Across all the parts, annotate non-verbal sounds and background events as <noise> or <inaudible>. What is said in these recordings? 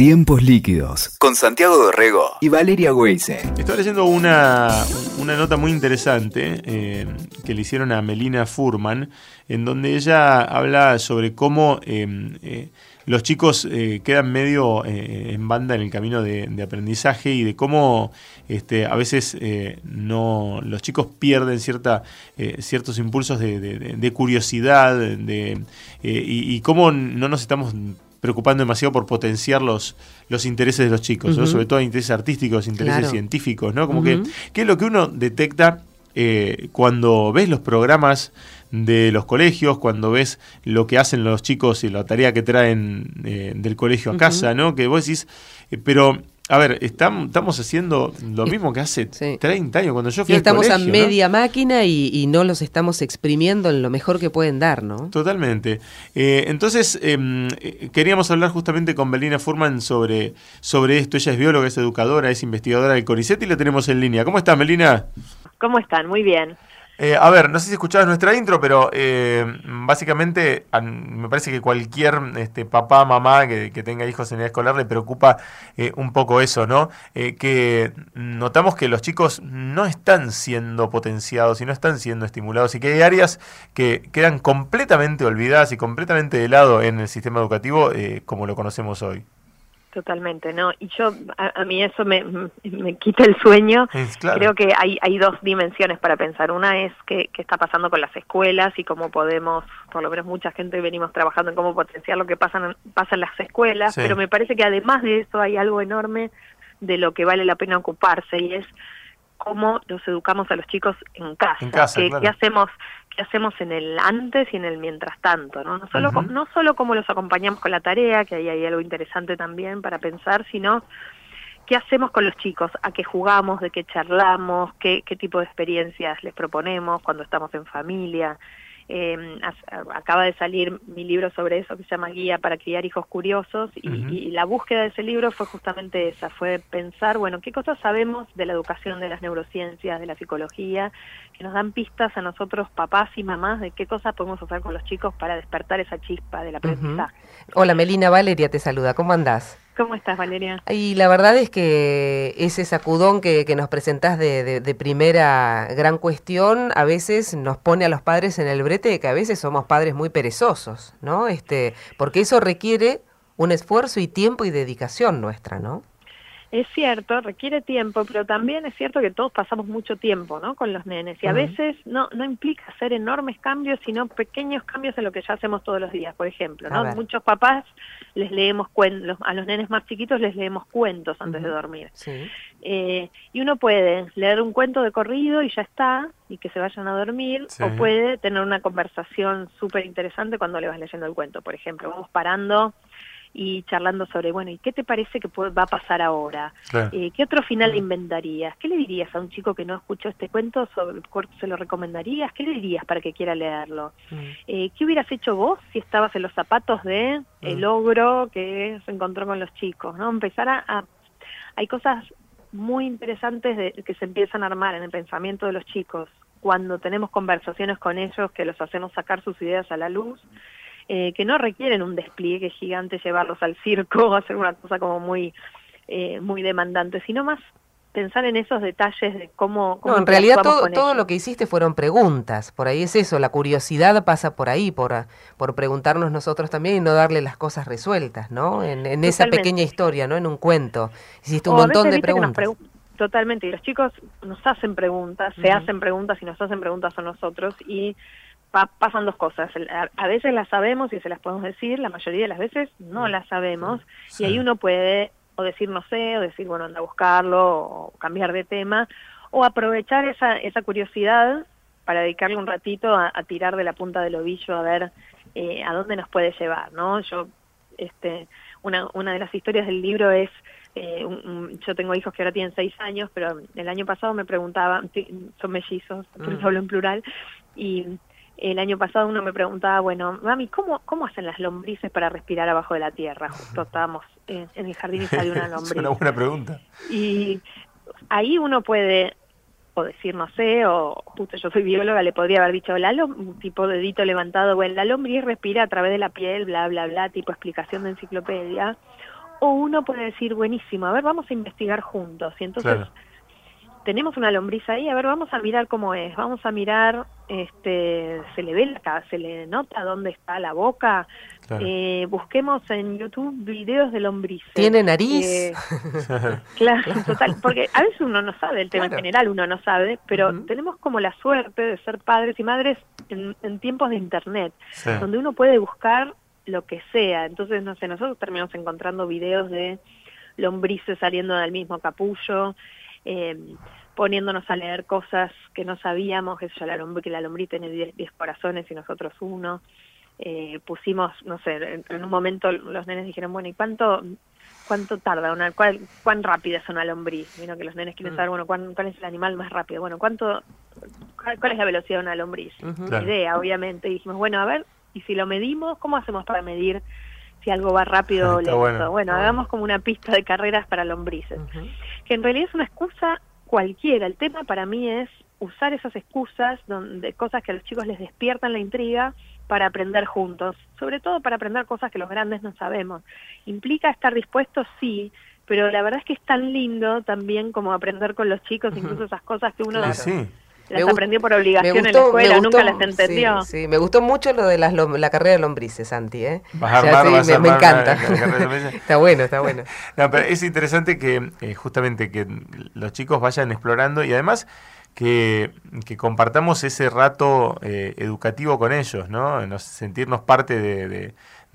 Tiempos líquidos con Santiago Dorrego y Valeria Weise. Estaba leyendo una, una nota muy interesante eh, que le hicieron a Melina Furman, en donde ella habla sobre cómo eh, eh, los chicos quedan medio en banda en el camino de, aprendizaje y de cómo este, a veces no los chicos pierden cierta, ciertos impulsos de, curiosidad de, y, y cómo no nos estamos preocupando demasiado por potenciar los, los intereses de los chicos, sobre todo intereses artísticos, intereses científicos, ¿no? Como que, ¿qué es lo que uno detecta eh, cuando ves los programas de los colegios, cuando ves lo que hacen los chicos y la tarea que traen eh, del colegio a casa, ¿no? Que vos decís, eh, pero a ver, estamos haciendo lo mismo que hace 30 años cuando yo fui y estamos a media máquina y, no los estamos exprimiendo en lo mejor que pueden dar, ¿no? Totalmente. Eh, entonces, em, eh, queríamos hablar justamente con Belina Furman sobre, sobre esto. Ella es bióloga, es educadora, es investigadora del CONICET y la tenemos en línea. ¿Cómo estás, Melina? ¿Cómo están? Muy bien. Eh, a ver, no sé si escuchabas nuestra intro, pero eh, básicamente me parece que cualquier este, papá, mamá que, tenga hijos en edad escolar le preocupa eh, un poco eso, ¿no? que notamos que los chicos no están siendo potenciados y no están siendo estimulados y que hay áreas que quedan completamente olvidadas y completamente de lado en el sistema educativo como lo conocemos hoy. Totalmente, ¿no? Y yo, a, mí eso me, me, quita el sueño. Creo que hay, hay dos dimensiones para pensar. Una es qué, qué está pasando con las escuelas y cómo podemos, por lo menos mucha gente venimos trabajando en cómo potenciar lo que pasa en las escuelas, pero me parece que además de eso hay algo enorme de lo que vale la pena ocuparse y es cómo los educamos a los chicos en casa. En casa ¿Qué, ¿Qué hacemos? Hacemos en el antes y en el mientras tanto, ¿no? No solo, no solo cómo los acompañamos con la tarea, que ahí hay algo interesante también para pensar, sino qué hacemos con los chicos, a qué jugamos, de qué charlamos, qué, qué tipo de experiencias les proponemos cuando estamos en familia. Eh, acaba de salir mi libro sobre eso que se llama Guía para criar hijos curiosos y, y, la búsqueda de ese libro fue justamente esa, fue pensar, bueno, qué cosas sabemos de la educación, de las neurociencias, de la psicología, que nos dan pistas a nosotros, papás y mamás, de qué cosas podemos hacer con los chicos para despertar esa chispa del aprendizaje. Hola Melina, Valeria te saluda, ¿cómo andás? ¿Cómo estás, Valeria? Y la verdad es que ese sacudón que, nos presentás de, de, primera gran cuestión a veces nos pone a los padres en el brete de que a veces somos padres muy perezosos, ¿no? Este, porque eso requiere un esfuerzo y tiempo y dedicación nuestra, ¿no? Es cierto, requiere tiempo, pero también es cierto que todos pasamos mucho tiempo ¿no? con los nenes y a veces no, no implica hacer enormes cambios, sino pequeños cambios en lo que ya hacemos todos los días. Por ejemplo, ¿no? muchos papás les leemos cuentos, a los nenes más chiquitos les leemos cuentos antes de dormir. Eh, y uno puede leer un cuento de corrido y ya está, y que se vayan a dormir, o puede tener una conversación súper interesante cuando le vas leyendo el cuento. Por ejemplo, vamos parando y charlando sobre, bueno, ¿y qué te parece que va a pasar ahora? Eh, ¿Qué otro final inventarías? ¿Qué le dirías a un chico que no escuchó este cuento? Sobre, ¿Se lo recomendarías? ¿Qué le dirías para que quiera leerlo? Eh, ¿Qué hubieras hecho vos si estabas en los zapatos de el ogro que se encontró con los chicos? ¿no? Empezar a... Hay cosas muy interesantes de, que se empiezan a armar en el pensamiento de los chicos cuando tenemos conversaciones con ellos que los hacemos sacar sus ideas a la luz eh, que no requieren un despliegue gigante, llevarlos al circo, <laughs> hacer una cosa como muy, eh, muy demandante, sino más pensar en esos detalles de cómo... no, en realidad todo, todo lo que hiciste fueron preguntas, por ahí es eso, la curiosidad pasa por ahí, por, por preguntarnos nosotros también y no darle las cosas resueltas, ¿no? En, en esa pequeña historia, ¿no? En un cuento. Hiciste un montón de preguntas. Totalmente, y los chicos nos hacen preguntas, se hacen preguntas y nos hacen preguntas a nosotros y pasan dos cosas. A, veces las sabemos y se las podemos decir, la mayoría de las veces no las sabemos y ahí uno puede o decir no sé, o decir bueno, anda a buscarlo, o cambiar de tema, o aprovechar esa, esa curiosidad para dedicarle un ratito a, tirar de la punta del ovillo a ver eh, a dónde nos puede llevar, ¿no? Yo, este, una, una de las historias del libro es eh, yo tengo hijos que ahora tienen seis años, pero el año pasado me preguntaban, son mellizos, por eso mm. hablo en plural, y el año pasado uno me preguntaba, bueno, mami, ¿cómo, cómo hacen las lombrices para respirar abajo de la tierra? Justo estábamos en, el jardín y salió una lombriz. <laughs> es una buena pregunta. Y ahí uno puede o decir no sé, o justo yo soy bióloga, le podría haber dicho, la un tipo dedito levantado, bueno, la lombriz respira a través de la piel, bla, bla, bla, tipo explicación de enciclopedia, o uno puede decir, buenísimo, a ver, vamos a investigar juntos. Y entonces tenemos una lombriz ahí, a ver, vamos a mirar cómo es, vamos a mirar, este, se le ve la se le nota dónde está la boca. Eh, busquemos en YouTube videos de lombrices. ¿Tiene nariz? Eh, <laughs> <laughs> claro, total, porque a veces uno no sabe, el tema en general uno no sabe, pero tenemos como la suerte de ser padres y madres en, tiempos de internet, donde uno puede buscar lo que sea. Entonces, no sé, nosotros terminamos encontrando videos de lombrices saliendo del mismo capullo, eh, poniéndonos a leer cosas que no sabíamos, que, la, lombriz, que la lombriz tiene 10 corazones y nosotros uno. Eh, pusimos, no sé, en, un momento los nenes dijeron, bueno, ¿y cuánto cuánto tarda una cuál, cuán rápida es una lombriz Vino que los nenes quieren mm. saber bueno cuál, es el animal más rápido bueno cuánto cuál, es la velocidad de una lombriz idea obviamente. Y dijimos bueno a ver y si lo medimos, ¿cómo hacemos para medir si algo va rápido <laughs> o lento? Bueno, hagamos como una pista de carreras para lombrices, que en realidad es una excusa cualquiera. El tema para mí es usar esas excusas, donde cosas que a los chicos les despiertan la intriga para aprender juntos, sobre todo para aprender cosas que los grandes no sabemos. ¿Implica estar dispuestos? Sí, pero la verdad es que es tan lindo también como aprender con los chicos, incluso esas cosas que uno las aprendió por obligación en la escuela, nunca las entendió. Sí, me gustó mucho lo de las, la carrera de lombrices, Santi. ¿eh? Vas a armar, me, encanta. <laughs> está bueno, está bueno. <laughs> No, pero es interesante que eh, justamente que los chicos vayan explorando y además que, que compartamos ese rato eh, educativo con ellos, ¿no? sentirnos parte de de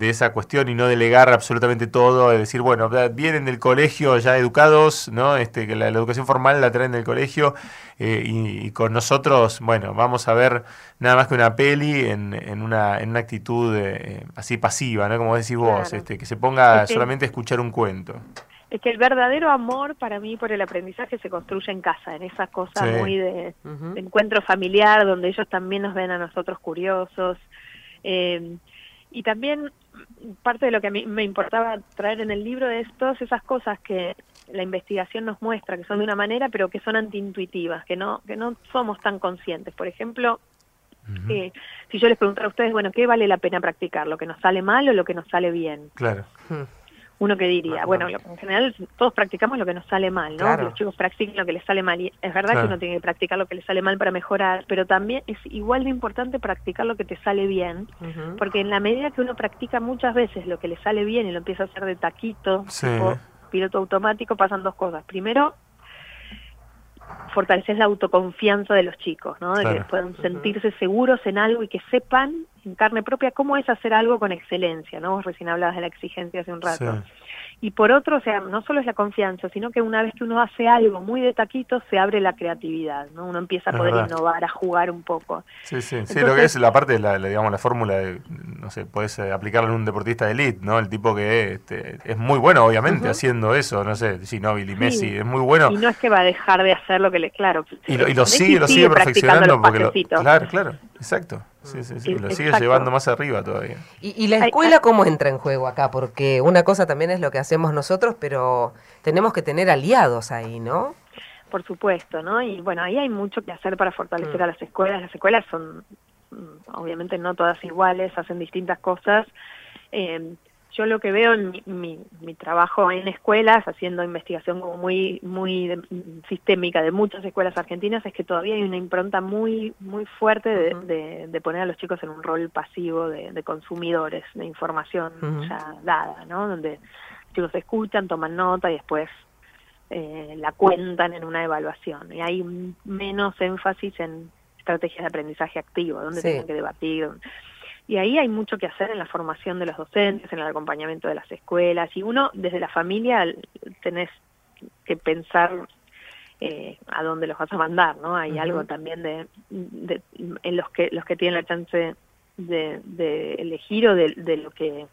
esa cuestión y no delegar absolutamente todo, es decir, bueno, vienen del colegio ya educados, ¿no? Este, que la, educación formal la traen del colegio eh, y, con nosotros, bueno, vamos a ver nada más que una peli en, en, una, en una actitud eh, así pasiva, ¿no? Como decís vos, este, que se ponga solamente a escuchar un cuento. Es que el verdadero amor para mí por el aprendizaje se construye en casa, en esa cosa muy de, encuentro familiar, donde ellos también nos ven a nosotros curiosos. Eh, y también parte de lo que a mí me importaba traer en el libro es todas esas cosas que la investigación nos muestra que son de una manera pero que son antiintuitivas, que no que no somos tan conscientes. Por ejemplo, eh, si yo les preguntara a ustedes, bueno, ¿qué vale la pena practicar? ¿Lo que nos sale mal o lo que nos sale bien? Claro. Hmm uno que diría, bueno, en general todos practicamos lo que nos sale mal, ¿no? Los chicos practican lo que les sale mal y es verdad que uno tiene que practicar lo que les sale mal para mejorar, pero también es igual de importante practicar lo que te sale bien, porque en la medida que uno practica muchas veces lo que le sale bien y lo empieza a hacer de taquito, o piloto automático, pasan dos cosas. Primero, fortaleces la autoconfianza de los chicos, ¿no? De que puedan sentirse seguros en algo y que sepan en carne propia cómo es hacer algo con excelencia, ¿no? Vos recién hablabas de la exigencia hace un rato. Y por otro, o sea, no solo es la confianza, sino que una vez que uno hace algo muy de taquito, se abre la creatividad, ¿no? Uno empieza a poder innovar, a jugar un poco. Sí, sí, sí, lo que es la parte de la, digamos, la fórmula de, no sé, puedes eh, aplicarlo en un deportista de elite, ¿no? El tipo que este, es muy bueno, obviamente, haciendo eso, no sé, Ginóbili, y Messi, es muy bueno. Y no es que va a dejar de hacer lo que le, claro. Y lo, y lo sigue, lo sigue perfeccionando porque lo, claro, claro, exacto. Sí, sí, sí, lo sigue llevando más arriba todavía. ¿Y, la escuela cómo entra en juego acá? Porque una cosa también es lo que hacemos nosotros, pero tenemos que tener aliados ahí, ¿no? Por supuesto, ¿no? Y bueno, ahí hay mucho que hacer para fortalecer mm. a las escuelas. Las escuelas son, mm, obviamente, no todas iguales, hacen distintas cosas. Eh, yo lo que veo en mi, mi, trabajo en escuelas, haciendo investigación como muy muy sistémica de muchas escuelas argentinas, es que todavía hay una impronta muy muy fuerte de, de, poner a los chicos en un rol pasivo de, consumidores de información ya dada, ¿no? Donde los chicos escuchan, toman nota y después eh, la cuentan en una evaluación. Y hay menos énfasis en estrategias de aprendizaje activo, donde tienen que debatir y ahí hay mucho que hacer en la formación de los docentes, en el acompañamiento de las escuelas. Y uno, desde la familia, tenés que pensar eh, a dónde los vas a mandar, ¿no? Hay algo también de, en los que los que tienen la chance de, de elegir o de, de, lo que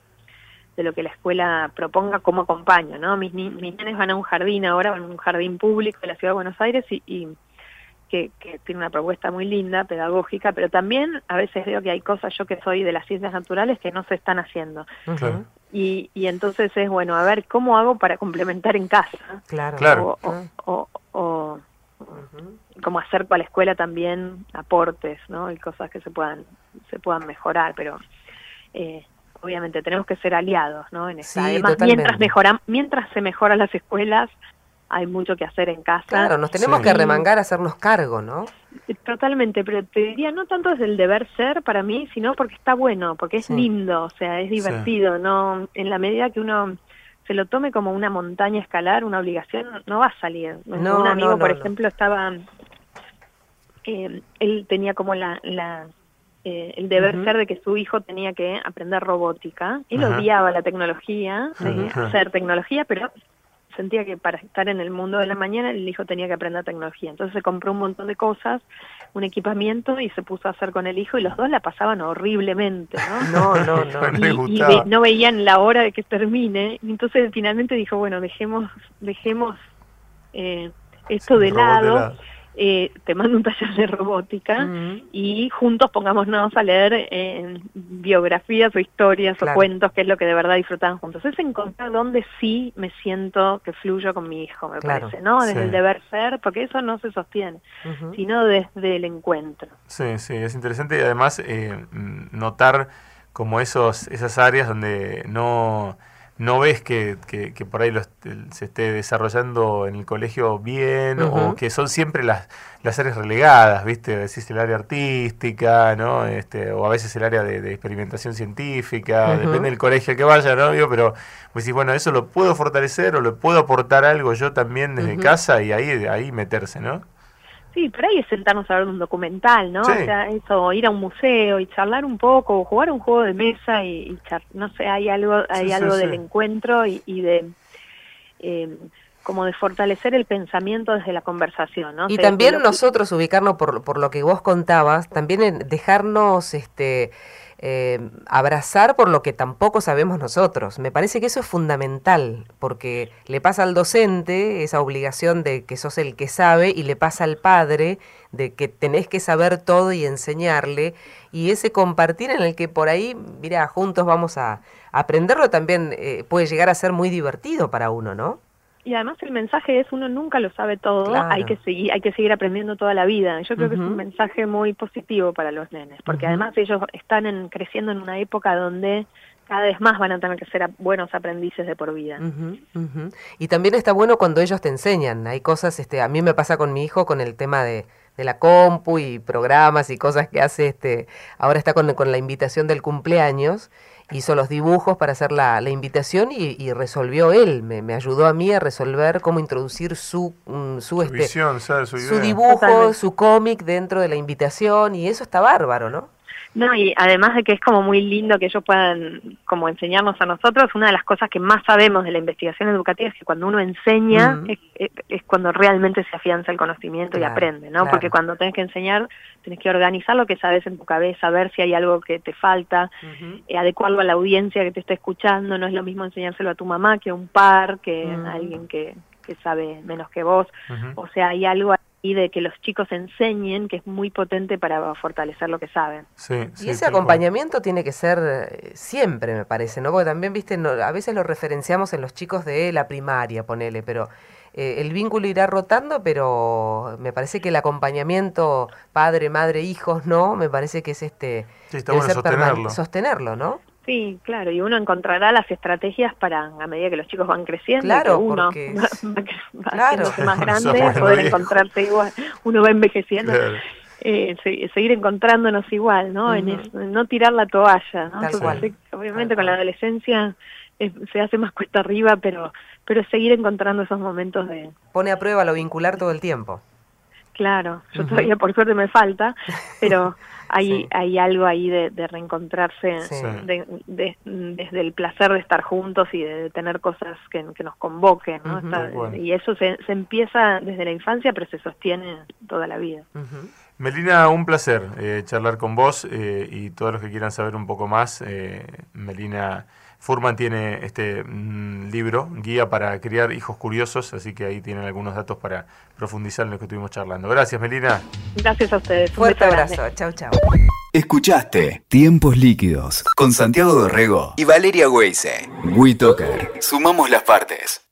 de lo que la escuela proponga como acompaño, ¿no? Mis, mis nenes van a un jardín ahora, van a un jardín público de la ciudad de Buenos Aires y, y que, tiene una propuesta muy linda, pedagógica, pero también a veces veo que hay cosas, yo que soy de las ciencias naturales, que no se están haciendo. y, y entonces es, bueno, a ver, ¿cómo hago para complementar en casa? Claro. claro. O, o, como hacer para la escuela también aportes, ¿no? Y cosas que se puedan, se puedan mejorar, pero... Eh, obviamente tenemos que ser aliados, ¿no? En esta. Además, mientras mejoran, mientras se mejoran las escuelas, hay mucho que hacer en casa. Claro, nos tenemos que remangar a hacernos cargo, ¿no? Totalmente, pero te diría no tanto desde el deber ser para mí, sino porque está bueno, porque es lindo, o sea, es divertido, no en la medida que uno se lo tome como una montaña escalar, una obligación, no va a salir. No, un amigo, por ejemplo, estaba eh, él tenía como la, la eh, el deber ser de que su hijo tenía que aprender robótica. Él odiaba la tecnología, hacer tecnología, pero sentía que para estar en el mundo de la mañana el hijo tenía que aprender tecnología. Entonces se compró un montón de cosas, un equipamiento y se puso a hacer con el hijo y los dos la pasaban horriblemente, ¿no? <laughs> No, no, no. <laughs> y, no veían la hora de que termine. Y entonces finalmente dijo, bueno, dejemos, dejemos eh, esto de lado eh, te mando un taller de robótica y juntos pongámonos a leer eh, biografías o historias o cuentos, que es lo que de verdad disfrutaban juntos. Es encontrar dónde sí me siento que fluyo con mi hijo, me parece, ¿no? Desde el deber ser, porque eso no se sostiene, sino desde el encuentro. Sí, sí, es interesante y además eh, notar como esos, esas áreas donde no no ves que, que, por ahí se esté desarrollando en el colegio bien o que son siempre las, las áreas relegadas, ¿viste? Decís el área artística, ¿no? Este, o a veces el área de, experimentación científica, depende del colegio al que vaya, ¿no? pero pues decís, bueno, eso lo puedo fortalecer o lo puedo aportar algo yo también desde casa y ahí, ahí meterse, ¿no? Sí, pero ahí es sentarnos a ver un documental, ¿no? O sea, eso, ir a un museo y charlar un poco, o jugar un juego de mesa y, no sé, hay algo, hay algo del encuentro y, de eh, como de fortalecer el pensamiento desde la conversación, ¿no? Y también nosotros ubicarnos por, por lo que vos contabas, también en dejarnos, este eh, abrazar por lo que tampoco sabemos nosotros. Me parece que eso es fundamental, porque le pasa al docente esa obligación de que sos el que sabe y le pasa al padre de que tenés que saber todo y enseñarle, y ese compartir en el que por ahí, mira, juntos vamos a aprenderlo también eh, puede llegar a ser muy divertido para uno, ¿no? Y además el mensaje es uno nunca lo sabe todo, hay que seguir, hay que seguir aprendiendo toda la vida. Yo creo que es un mensaje muy positivo para los nenes, porque además ellos están en, creciendo en una época donde cada vez más van a tener que ser buenos aprendices de por vida. Y también está bueno cuando ellos te enseñan. Hay cosas, este, a mí me pasa con mi hijo con el tema de, de la compu y programas y cosas que hace, este, ahora está con, con la invitación del cumpleaños hizo los dibujos para hacer la, la invitación y, resolvió él, me, me, ayudó a mí a resolver cómo introducir su, mm, su, este, su, dibujo, su cómic dentro de la invitación y eso está bárbaro, ¿no? No, y además de que es como muy lindo que ellos puedan como enseñarnos a nosotros, una de las cosas que más sabemos de la investigación educativa es que cuando uno enseña es, cuando realmente se afianza el conocimiento y aprende, ¿no? Porque cuando tenés que enseñar, tenés que organizar lo que sabes en tu cabeza, ver si hay algo que te falta, eh, adecuarlo a la audiencia que te está escuchando, no es lo mismo enseñárselo a tu mamá que a un par, que a alguien que, que sabe menos que vos, o sea, hay algo y de que los chicos enseñen, que es muy potente para fortalecer lo que saben. y ese acompañamiento tiene que ser eh, siempre, me parece, ¿no? Porque también, viste, a veces lo referenciamos en los chicos de la primaria, ponele, pero eh, el vínculo irá rotando, pero me parece que el acompañamiento padre, madre, hijos, ¿no? Me parece que es este... Sí, está bueno sostenerlo. Sostenerlo, ¿no? Sí, claro, y uno encontrará las estrategias para, a medida que los chicos van creciendo, claro, uno <laughs> va, claro. más <laughs> grande, poder encontrarse igual, uno va envejeciendo. Eh, seguir encontrándonos igual, ¿no? en no tirar la toalla, ¿no? obviamente con la adolescencia se hace más cuesta arriba, pero pero seguir encontrando esos momentos de... Pone a prueba lo vincular todo el tiempo. Claro, yo todavía por suerte me falta, pero <laughs> hay, hay algo ahí de, reencontrarse desde el placer de estar juntos y de tener cosas que, nos convoquen. ¿no? Y eso se, se, empieza desde la infancia, pero se sostiene toda la vida. Melina, un placer eh, charlar con vos eh, y todos los que quieran saber un poco más, eh, Melina Furman tiene este mm, libro, Guía para criar hijos curiosos, así que ahí tienen algunos datos para profundizar en lo que estuvimos charlando. Gracias, Melina. Gracias a ustedes. Fuerte abrazo. Chau, chau. Escuchaste Tiempos Líquidos con Santiago Dorrego y Valeria Weise. WeToker. Sumamos las partes.